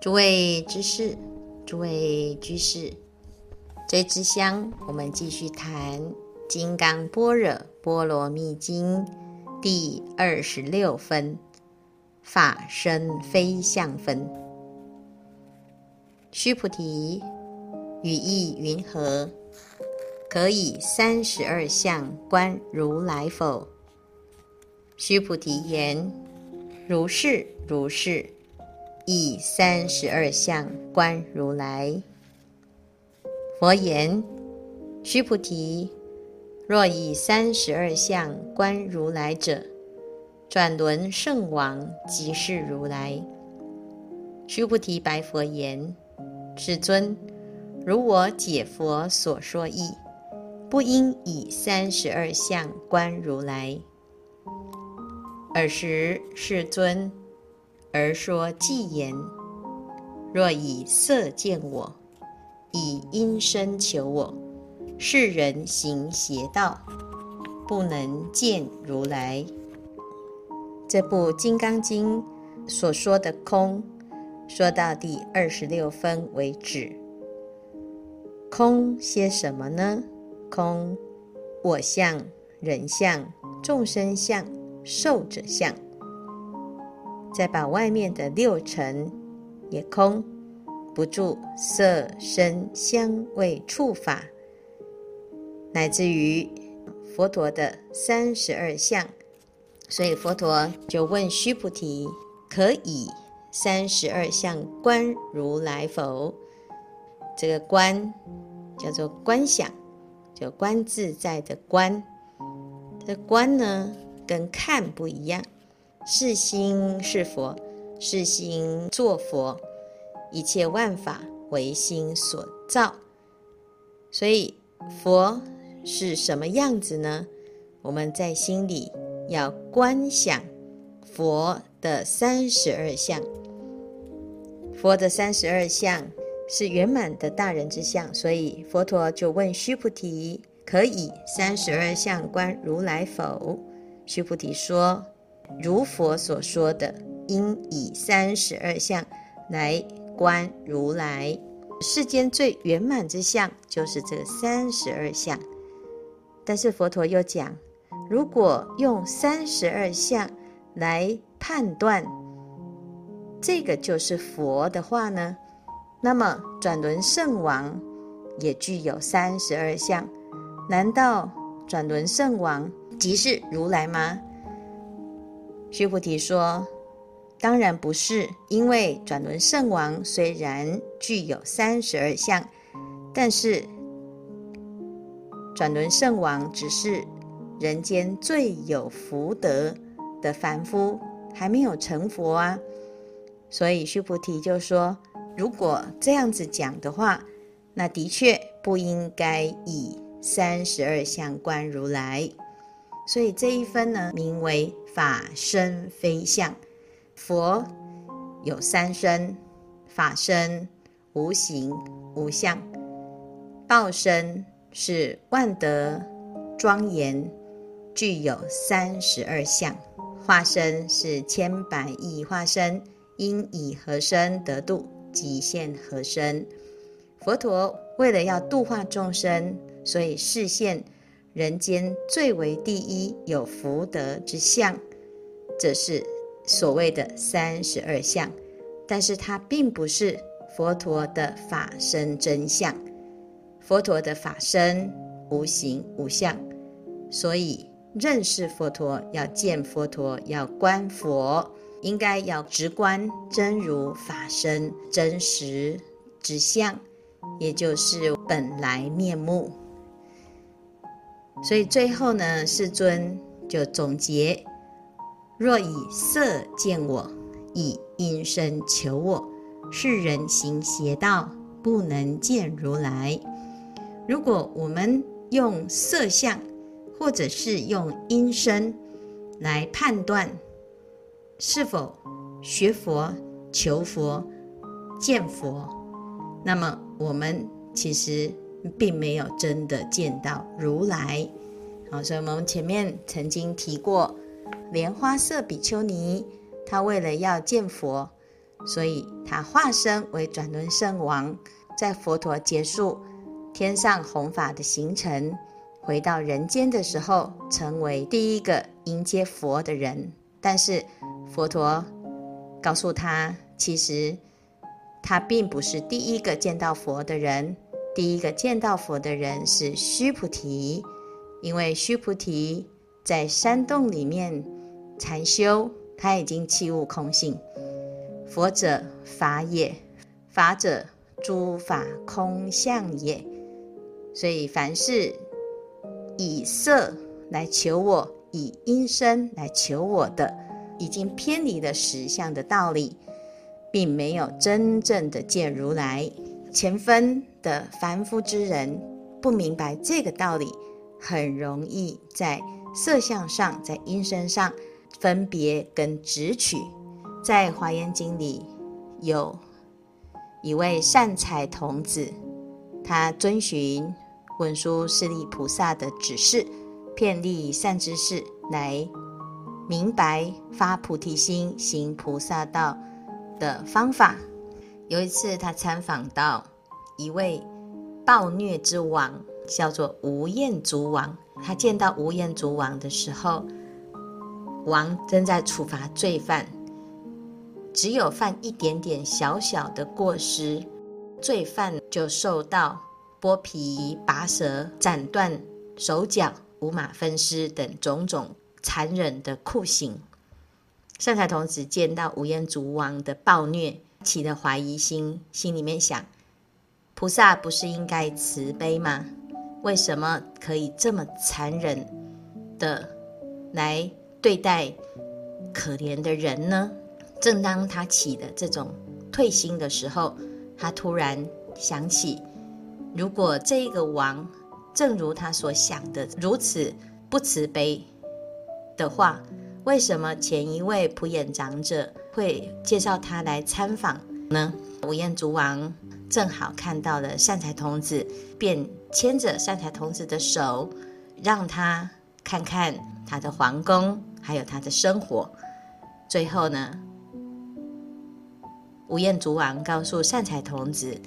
诸位知识，诸位居士，这支香我们继续谈《金刚般若波罗蜜经》第二十六分“法身非相分”。须菩提，语意云何？可以三十二相观如来否？须菩提言：如是如是，以三十二相观如来。佛言：须菩提，若以三十二相观如来者，转轮圣王即是如来。须菩提白佛言：世尊，如我解佛所说义。不应以三十二相观如来。尔时世尊而说偈言：若以色见我，以音声求我，是人行邪道，不能见如来。这部《金刚经》所说的空，说到第二十六分为止。空些什么呢？空，我相、人相、众生相、寿者相，再把外面的六尘也空，不住色、声、香、味、触、法，乃至于佛陀的三十二相。所以佛陀就问须菩提：可以三十二相观如来否？这个观叫做观想。就观自在的观，这观呢跟看不一样。是心是佛，是心作佛，一切万法唯心所造。所以佛是什么样子呢？我们在心里要观想佛的三十二相，佛的三十二相。是圆满的大人之相，所以佛陀就问须菩提：“可以三十二相观如来否？”须菩提说：“如佛所说的，应以三十二相来观如来。世间最圆满之相就是这三十二相。但是佛陀又讲，如果用三十二相来判断这个就是佛的话呢？”那么转轮圣王也具有三十二相，难道转轮圣王即是如来吗？须菩提说：“当然不是，因为转轮圣王虽然具有三十二相，但是转轮圣王只是人间最有福德的凡夫，还没有成佛啊。所以须菩提就说。”如果这样子讲的话，那的确不应该以三十二相观如来。所以这一分呢，名为法身非相。佛有三身：法身、无形、无相；报身是万德庄严，具有三十二相；化身是千百亿化身，应以何身得度？即现何身？佛陀为了要度化众生，所以示现人间最为第一有福德之相，这是所谓的三十二相。但是它并不是佛陀的法身真相。佛陀的法身无形无相，所以认识佛陀要见佛陀，要观佛。应该要直观真如法身真实之相，也就是本来面目。所以最后呢，世尊就总结：若以色见我，以音声求我，是人行邪道，不能见如来。如果我们用色相，或者是用音声来判断。是否学佛、求佛、见佛？那么我们其实并没有真的见到如来。好，所以我们前面曾经提过，莲花色比丘尼，他为了要见佛，所以他化身为转轮圣王，在佛陀结束天上弘法的行程，回到人间的时候，成为第一个迎接佛的人。但是佛陀告诉他，其实他并不是第一个见到佛的人，第一个见到佛的人是须菩提，因为须菩提在山洞里面禅修。他已经弃悟空性，佛者法也，法者诸法空相也。所以凡是以色来求我，以音声来求我的，已经偏离了实相的道理，并没有真正的见如来。前分的凡夫之人不明白这个道理，很容易在色相上，在音声上。分别跟执取，在《华严经》里有一位善财童子，他遵循文殊师利菩萨的指示，遍历善知识，来明白发菩提心、行菩萨道的方法。有一次，他参访到一位暴虐之王，叫做吴彦祖王。他见到吴彦祖王的时候，王正在处罚罪犯，只有犯一点点小小的过失，罪犯就受到剥皮、拔舌、斩断手脚、五马分尸等种种残忍的酷刑。善财童子见到吴彦祖王的暴虐，起的怀疑心，心里面想：菩萨不是应该慈悲吗？为什么可以这么残忍的来？对待可怜的人呢？正当他起的这种退心的时候，他突然想起，如果这个王正如他所想的如此不慈悲的话，为什么前一位普眼长者会介绍他来参访呢？吴彦祖王正好看到了善财童子，便牵着善财童子的手，让他看看他的皇宫。还有他的生活，最后呢，吴彦祖王告诉善财童子：“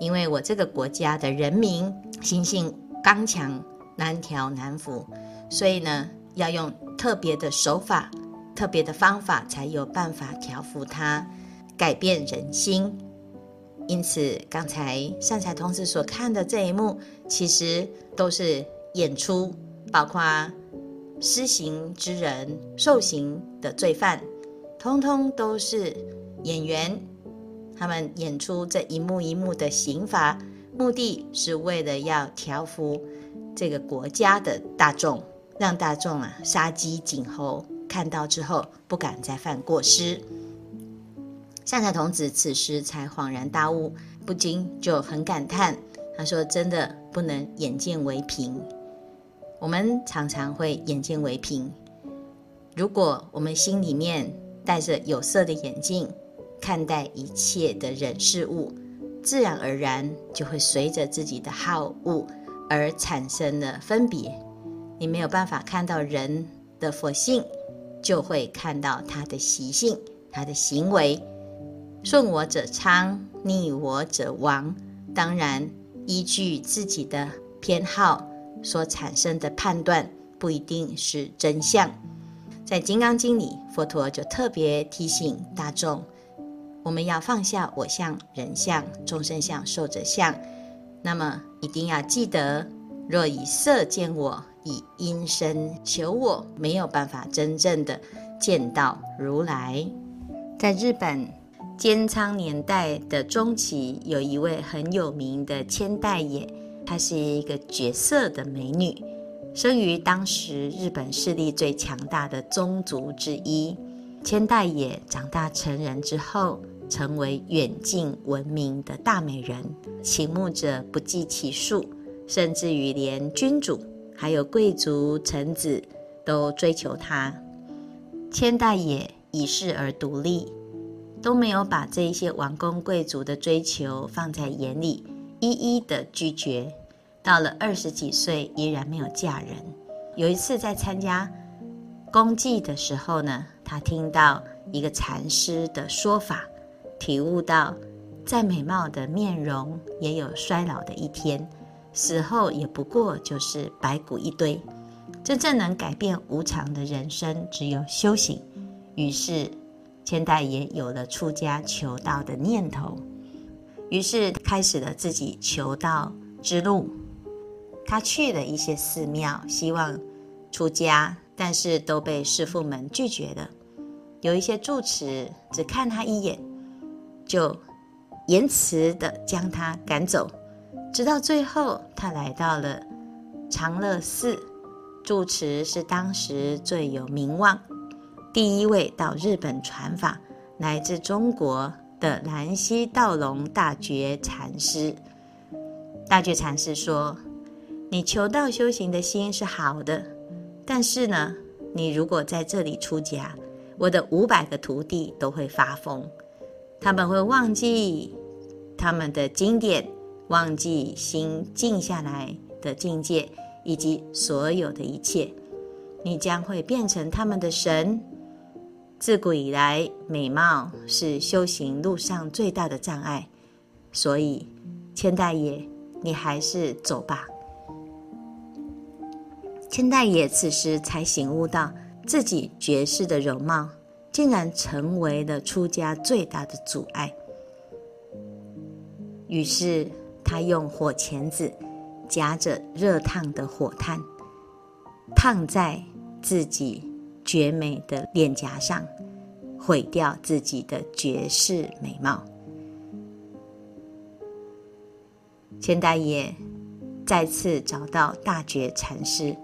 因为我这个国家的人民心性刚强，难调难服，所以呢，要用特别的手法、特别的方法，才有办法调服他，改变人心。因此，刚才善财童子所看的这一幕，其实都是演出，包括。”施行之人、受刑的罪犯，通通都是演员。他们演出这一幕一幕的刑罚，目的是为了要调服这个国家的大众，让大众啊杀鸡儆猴，看到之后不敢再犯过失。善财童子此时才恍然大悟，不禁就很感叹：“他说，真的不能眼见为凭。”我们常常会眼见为凭。如果我们心里面戴着有色的眼镜，看待一切的人事物，自然而然就会随着自己的好恶而产生了分别。你没有办法看到人的佛性，就会看到他的习性、他的行为。顺我者昌，逆我者亡。当然，依据自己的偏好。所产生的判断不一定是真相。在《金刚经》里，佛陀就特别提醒大众：我们要放下我相、人相、众生相、寿者相。那么一定要记得，若以色见我，以音声求我，没有办法真正的见到如来。在日本镰仓年代的中期，有一位很有名的千代野。她是一个绝色的美女，生于当时日本势力最强大的宗族之一。千代野长大成人之后，成为远近闻名的大美人，倾慕者不计其数，甚至于连君主还有贵族臣子都追求她。千代也以世而独立，都没有把这一些王公贵族的追求放在眼里。一一的拒绝，到了二十几岁依然没有嫁人。有一次在参加公祭的时候呢，他听到一个禅师的说法，体悟到，再美貌的面容也有衰老的一天，死后也不过就是白骨一堆。真正能改变无常的人生，只有修行。于是，千代也有了出家求道的念头，于是开始了自己求道之路。他去了一些寺庙，希望出家，但是都被师父们拒绝了。有一些住持只看他一眼，就严词地将他赶走。直到最后，他来到了长乐寺。住持是当时最有名望、第一位到日本传法来自中国的兰溪道隆大觉禅师。大觉禅师说：“你求道修行的心是好的，但是呢，你如果在这里出家，我的五百个徒弟都会发疯，他们会忘记他们的经典，忘记心静下来的境界。”以及所有的一切，你将会变成他们的神。自古以来，美貌是修行路上最大的障碍，所以千代爷，你还是走吧。千代爷此时才醒悟到，自己绝世的容貌，竟然成为了出家最大的阻碍。于是他用火钳子。夹着热烫的火炭，烫在自己绝美的脸颊上，毁掉自己的绝世美貌。千代爷再次找到大觉禅师，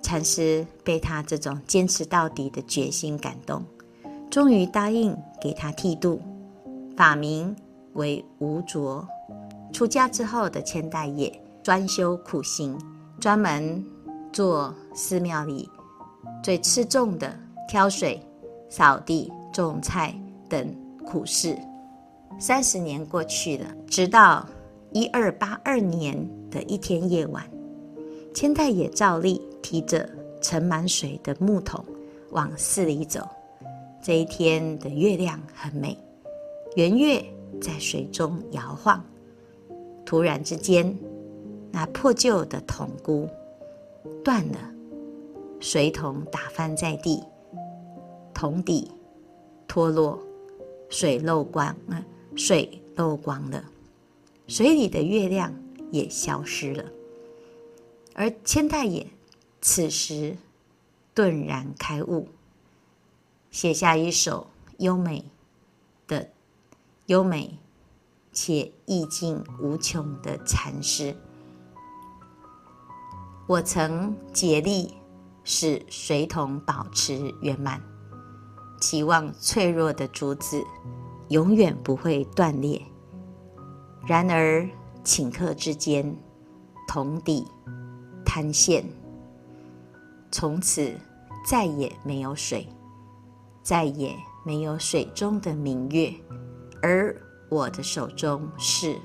禅师被他这种坚持到底的决心感动，终于答应给他剃度，法名为无着。出家之后的千代也。专修苦行，专门做寺庙里最吃重的挑水、扫地、种菜等苦事。三十年过去了，直到一二八二年的一天夜晚，千代也照例提着盛满水的木桶往寺里走。这一天的月亮很美，圆月在水中摇晃。突然之间，那破旧的桶箍断了，水桶打翻在地，桶底脱落，水漏光，水漏光了，水里的月亮也消失了。而千代也此时顿然开悟，写下一首优美的、优美且意境无穷的禅诗。我曾竭力使水桶保持圆满，期望脆弱的竹子永远不会断裂。然而顷刻之间，桶底坍陷，从此再也没有水，再也没有水中的明月，而我的手中是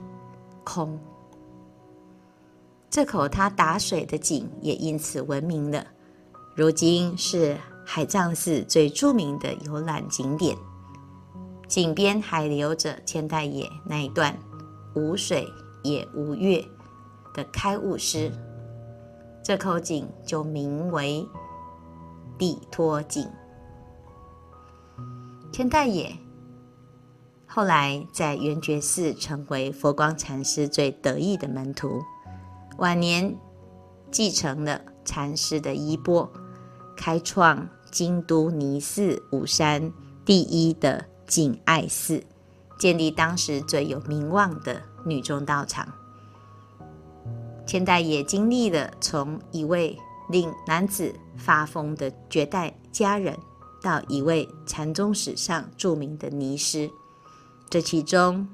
空。这口他打水的井也因此闻名了，如今是海藏寺最著名的游览景点。井边还留着千代野那一段“无水也无月”的开悟诗，这口井就名为地托井。千代野后来在圆觉寺成为佛光禅师最得意的门徒。晚年继承了禅师的衣钵，开创京都尼寺五山第一的景爱寺，建立当时最有名望的女众道场。千代也经历了从一位令男子发疯的绝代佳人，到一位禅宗史上著名的尼师，这其中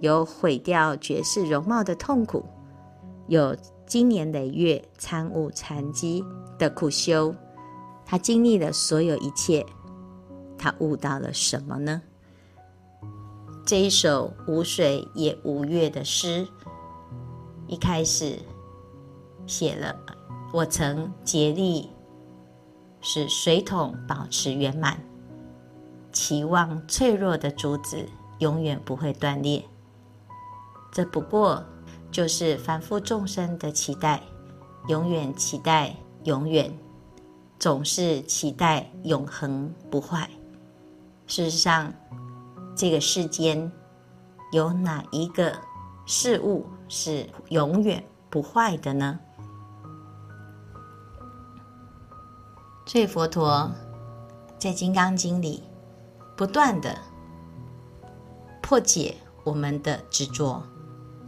有毁掉绝世容貌的痛苦。有经年累月参悟禅机的苦修，他经历了所有一切，他悟到了什么呢？这一首无水也无月的诗，一开始写了：我曾竭力使水桶保持圆满，期望脆弱的竹子永远不会断裂。这不过就是凡夫众生的期待，永远期待永远，总是期待永恒不坏。事实上，这个世间有哪一个事物是永远不坏的呢？所以佛陀在《金刚经》里不断地破解我们的执着。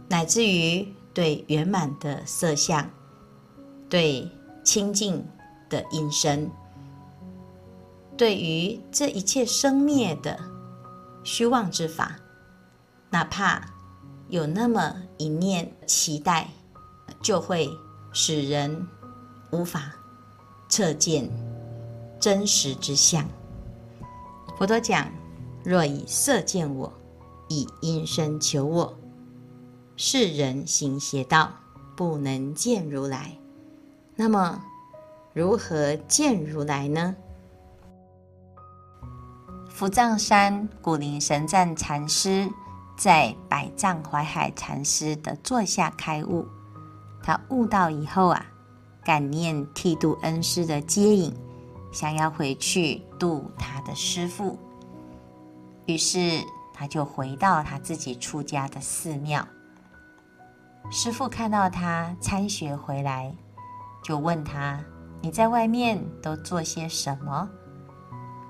乃至于对圆满的色相，对清净的音声，对于这一切生灭的虚妄之法，哪怕有那么一念期待，就会使人无法测见真实之相。佛陀讲：若以色见我，以音声求我。世人行邪道，不能见如来。那么，如何见如来呢？伏藏山古灵神赞禅师在百丈怀海禅师的座下开悟，他悟道以后啊，感念剃度恩师的接引，想要回去度他的师父，于是他就回到他自己出家的寺庙。师父看到他参学回来，就问他：“你在外面都做些什么？”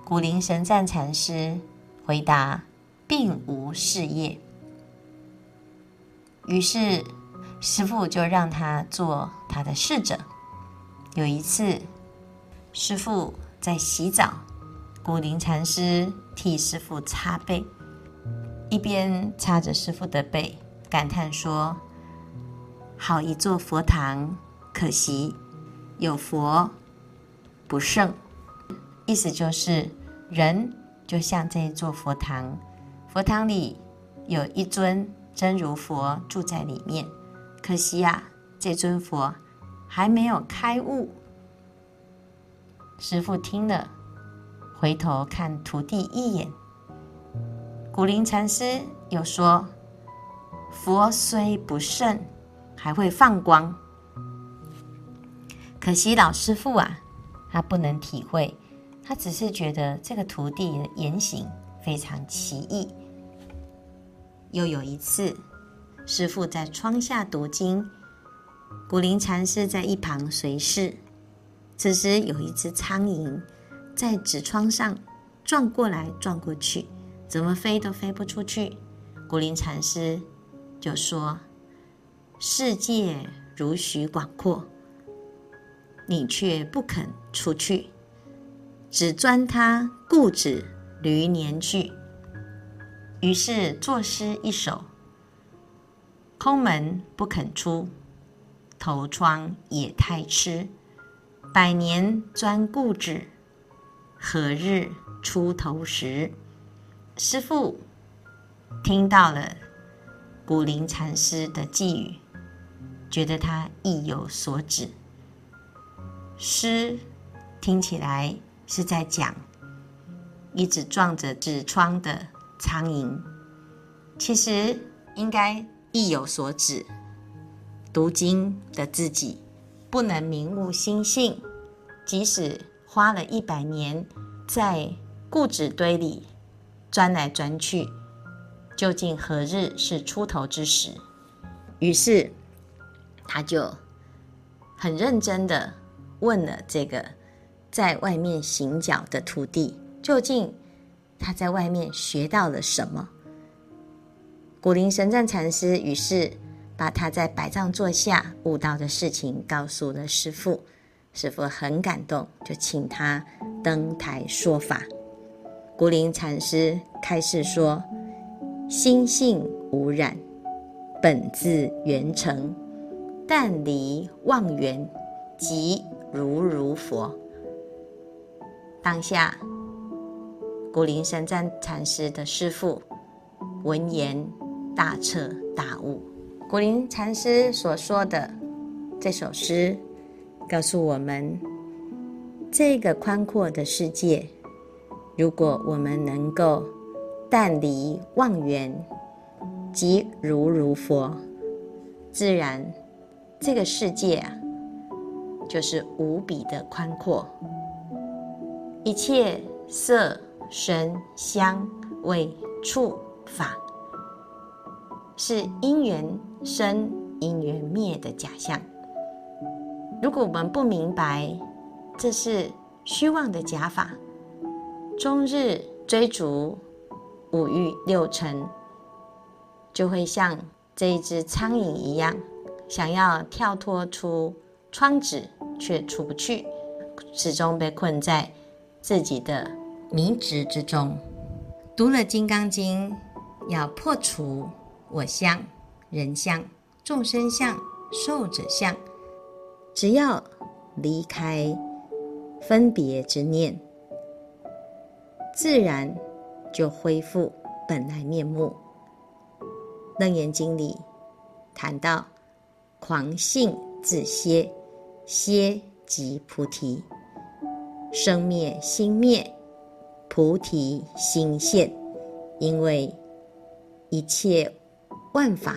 古灵神赞禅师回答：“并无事业。”于是师父就让他做他的侍者。有一次，师父在洗澡，古灵禅师替师父擦背，一边擦着师父的背，感叹说。好一座佛堂，可惜有佛不胜。意思就是，人就像这一座佛堂，佛堂里有一尊真如佛住在里面，可惜呀、啊，这尊佛还没有开悟。师父听了，回头看徒弟一眼。古灵禅师又说：“佛虽不圣。”还会放光，可惜老师傅啊，他不能体会，他只是觉得这个徒弟的言行非常奇异。又有一次，师傅在窗下读经，古灵禅师在一旁随侍。此时有一只苍蝇在纸窗上转过来转过去，怎么飞都飞不出去。古灵禅师就说。世界如许广阔，你却不肯出去，只钻他固执驴年去。于是作诗一首：空门不肯出，头窗也太痴。百年钻固执，何日出头时？师父听到了古灵禅师的寄语。觉得他意有所指，诗听起来是在讲一直撞着纸窗的苍蝇，其实应该意有所指。读经的自己不能明悟心性，即使花了一百年在固执堆里钻来钻去，究竟何日是出头之时？于是。他就很认真地问了这个在外面行脚的徒弟，究竟他在外面学到了什么？古灵神赞禅师于是把他在百丈座下悟道的事情告诉了师父，师父很感动，就请他登台说法。古灵禅师开示说：“心性无染，本自圆成。”但离妄缘，即如如佛。当下，古灵神赞禅师的师父闻言大彻大悟。古灵禅师所说的这首诗，告诉我们：这个宽阔的世界，如果我们能够淡离妄缘，即如如佛，自然这个世界啊，就是无比的宽阔，一切色、声、香、味、触、法，是因缘生、因缘灭的假象。如果我们不明白这是虚妄的假法，终日追逐五欲六尘，就会像这一只苍蝇一样，想要跳脱出窗子却出不去，始终被困在自己的迷执之中。读了《金刚经》，要破除我相、人相、众生相、寿者相。只要离开分别之念，自然就恢复本来面目。楞严经里谈到狂性自歇，歇即菩提，生灭心灭，菩提心现。因为一切万法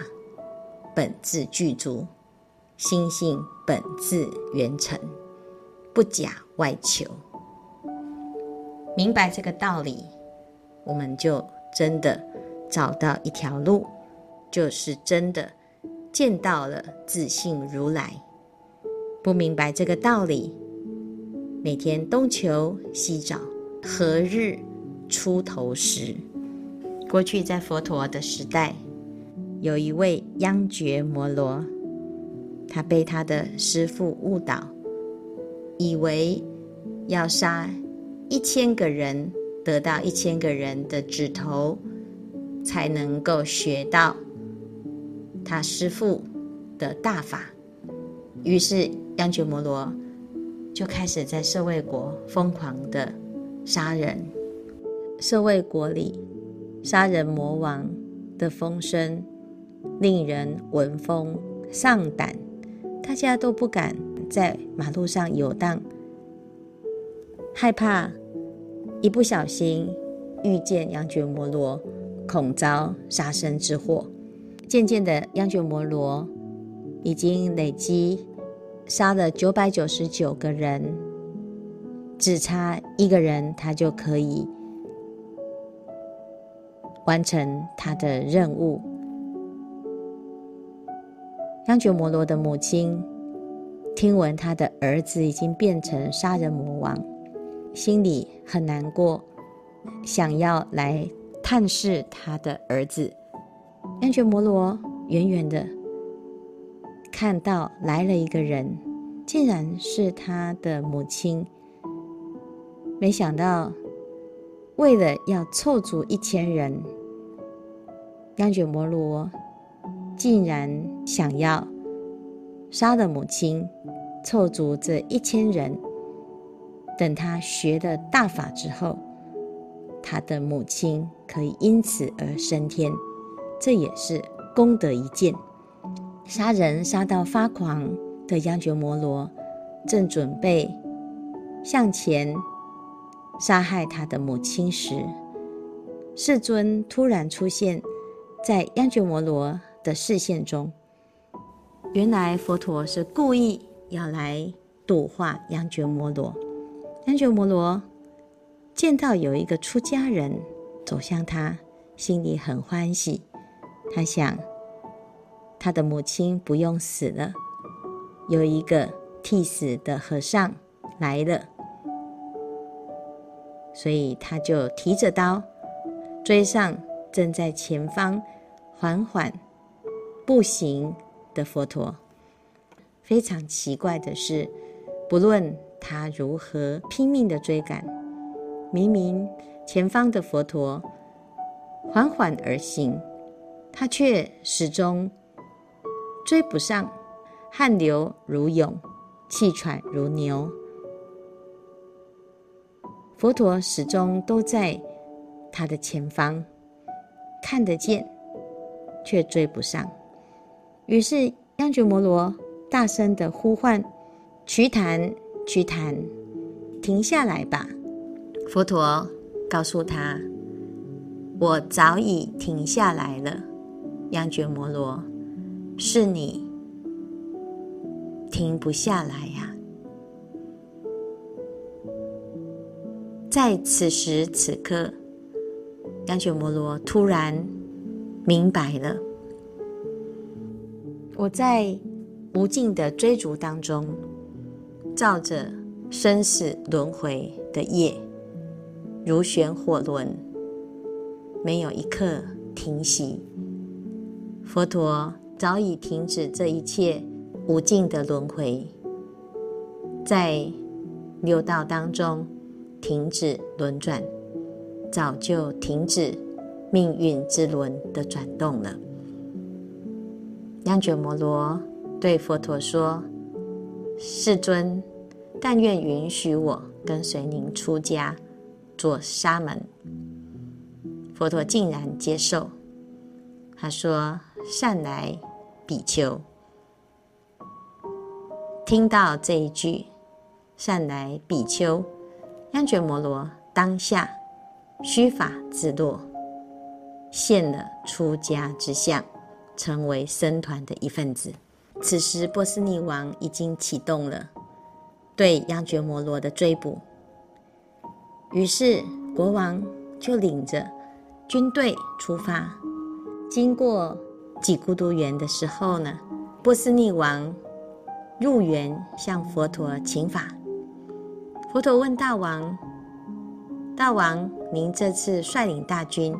本自具足，心性。本自圆成，不假外求。明白这个道理，我们就真的找到一条路，就是真的见到了自信如来。不明白这个道理，每天东求西找，何日出头时？过去在佛陀的时代，有一位央觉摩罗。他被他的师父误导，以为要杀一千个人，得到一千个人的指头，才能够学到他师父的大法。于是央觉摩罗就开始在舍卫国疯狂的杀人。舍卫国里杀人魔王的风声令人闻风丧胆。大家都不敢在马路上游荡，害怕一不小心遇见羊角摩罗，恐遭杀身之祸。渐渐的，羊角摩罗已经累积杀了九百九十九个人，只差一个人，他就可以完成他的任务。羊角摩罗的母亲听闻他的儿子已经变成杀人魔王，心里很难过，想要来探视他的儿子。央觉摩罗远远的看到来了一个人，竟然是他的母亲。没想到，为了要凑足一千人，央觉摩罗。竟然想要杀了母亲，凑足这一千人。等他学了大法之后，他的母亲可以因此而升天，这也是功德一件。杀人杀到发狂的央觉摩罗，正准备向前杀害他的母亲时，世尊突然出现在央觉摩罗的视线中，原来佛陀是故意要来度化央觉摩罗。三觉摩罗见到有一个出家人走向他，心里很欢喜。他想，他的母亲不用死了，有一个替死的和尚来了，所以他就提着刀追上正在前方缓缓。步行的佛陀，非常奇怪的是，不论他如何拼命的追赶，明明前方的佛陀缓缓而行，他却始终追不上，汗流如涌，气喘如牛。佛陀始终都在他的前方，看得见，却追不上。于是，央觉摩罗大声地呼唤：“瞿昙，去谈，停下来吧！”佛陀告诉他：“我早已停下来了。央觉摩罗，是你停不下来呀、在此时此刻，央觉摩罗突然明白了，我在无尽的追逐当中，照着生死轮回的业，如旋火轮，没有一刻停息。佛陀早已停止这一切无尽的轮回，在六道当中停止轮转，早就停止命运之轮的转动了。央觉摩罗对佛陀说：“世尊，但愿允许我跟随您出家做沙门。”佛陀竟然接受，他说。善来，比丘。听到这一句“善来，比丘”，央觉摩罗当下须发自落，现了出家之相，成为僧团的一份子。此时，波斯匿王已经启动了对央觉摩罗的追捕，于是国王就领着军队出发，经过。几孤独园的时候呢，波斯匿王入园向佛陀请法。佛陀问大王：“大王，您这次率领大军，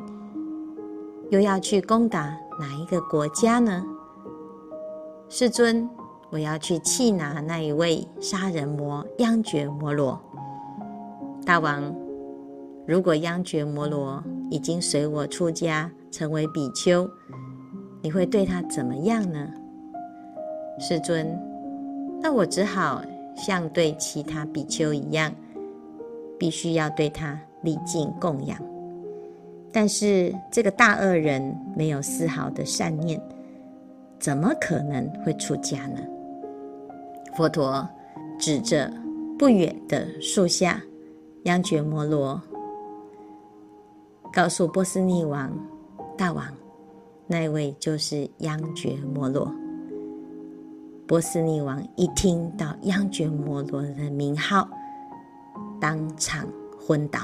又要去攻打哪一个国家呢？”世尊，我要去缉拿那一位杀人魔央觉摩罗。大王，如果央觉摩罗已经随我出家，成为比丘。你会对他怎么样呢？世尊，那我只好像对其他比丘一样，必须要对他礼敬供养。但是这个大恶人没有丝毫的善念，怎么可能会出家呢？佛陀指着不远的树下，央觉摩罗，告诉波斯匿王大王。那位就是央觉摩罗。波斯匿王一听到央觉摩罗的名号，当场昏倒。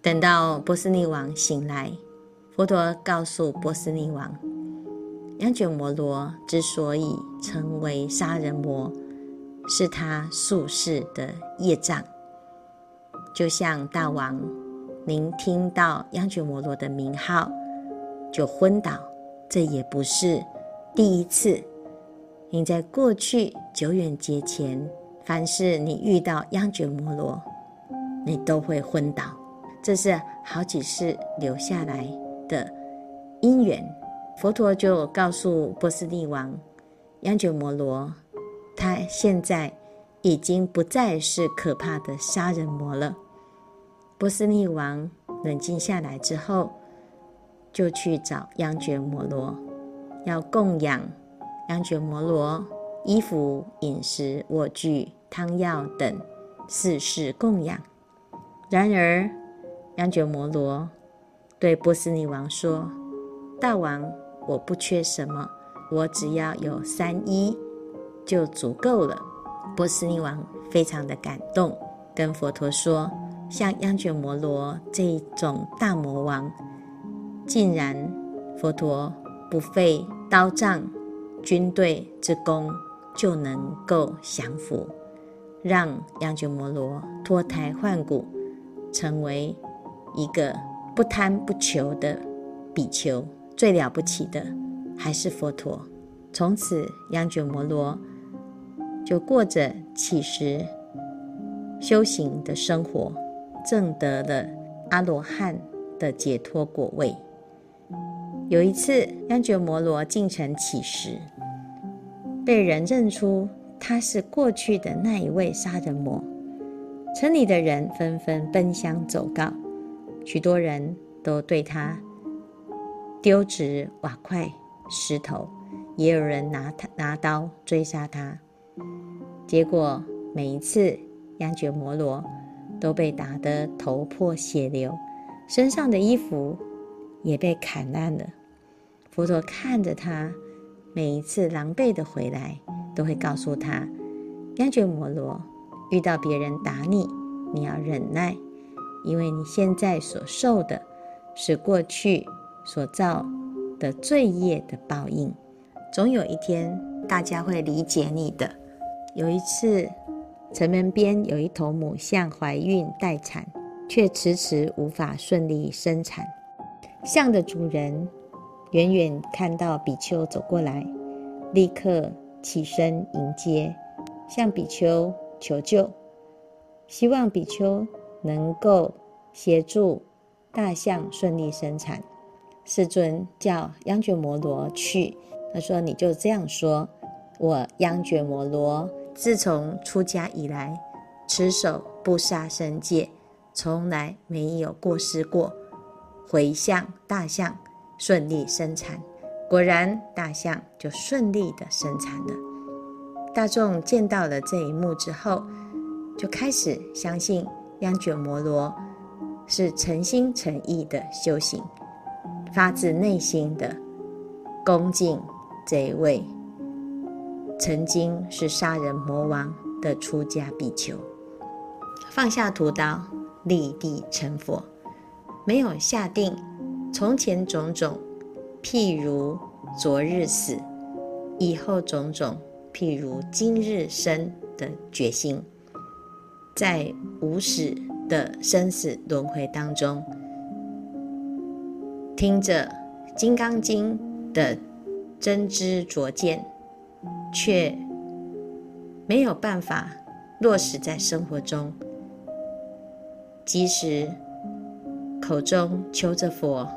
等到波斯匿王醒来，佛陀告诉波斯匿王，央觉摩罗之所以成为杀人魔，是他宿世的业障。就像大王，您听到央觉摩罗的名号。就昏倒，这也不是第一次。您在过去久远劫前，凡是你遇到央觉摩罗，你都会昏倒。这是好几世留下来的因缘。佛陀就告诉波斯匿王，央觉摩罗，他现在已经不再是可怕的杀人魔了。波斯匿王冷静下来之后，就去找央觉摩罗，要供养央觉摩罗衣服、饮食、卧具、汤药等四事供养。然而，央觉摩罗对波斯匿王说：“大王，我不缺什么，我只要有三一就足够了。”波斯匿王非常的感动，跟佛陀说：“像央觉摩罗这一种大魔王。”竟然，佛陀不费刀杖、军队之功就能够降服，让央觉摩罗脱胎换骨，成为一个不贪不求的比丘。最了不起的还是佛陀。从此，央觉摩罗就过着乞食修行的生活，证得了阿罗汉的解脱果位。有一次，央觉摩罗进城乞食，被人认出他是过去的那一位杀人魔。城里的人纷纷奔相走告，许多人都对他丢掷瓦块、石头，也有人拿他拿刀追杀他。结果每一次，央觉摩罗都被打得头破血流，身上的衣服也被砍烂了。佛陀看着他，每一次狼狈的回来，都会告诉他：央觉摩罗，遇到别人打你，你要忍耐，因为你现在所受的是过去所造的罪业的报应。总有一天，大家会理解你的。有一次，城门边有一头母象怀孕待产，却迟迟无法顺利生产。象的主人远远看到比丘走过来，立刻起身迎接，向比丘求救，希望比丘能够协助大象顺利生产。世尊叫央觉摩罗去。他说：“你就这样说，我央觉摩罗自从出家以来，持守不杀生戒，从来没有过失过。回向大象顺利生产，果然大象就顺利的生产了。大众见到了这一幕之后，就开始相信央觉摩罗是诚心诚意的修行，发自内心的恭敬。”这一位曾经是杀人魔王的出家比丘，放下屠刀，立地成佛，没有下定从前种种，譬如昨日死，以后种种，譬如今日生的决心，在无始的生死轮回当中，听着《金刚经》的。真知灼见，却没有办法落实在生活中。即使口中求着佛，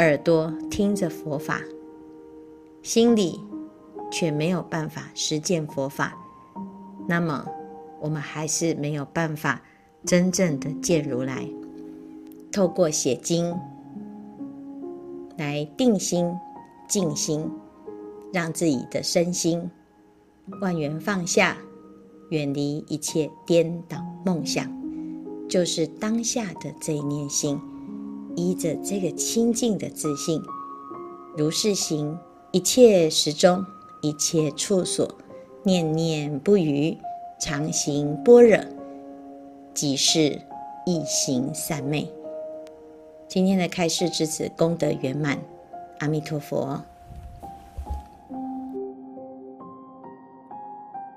耳朵听着佛法，心里却没有办法实践佛法，那么我们还是没有办法真正的见如来。透过写经来定心。静心，让自己的身心万缘放下，远离一切颠倒梦想，就是当下的这一念心，依着这个清净的自信，如是行，一切时中，一切处所，念念不渝，常行般若，即是一行三昧。今天的开示至此功德圆满。阿弥陀佛。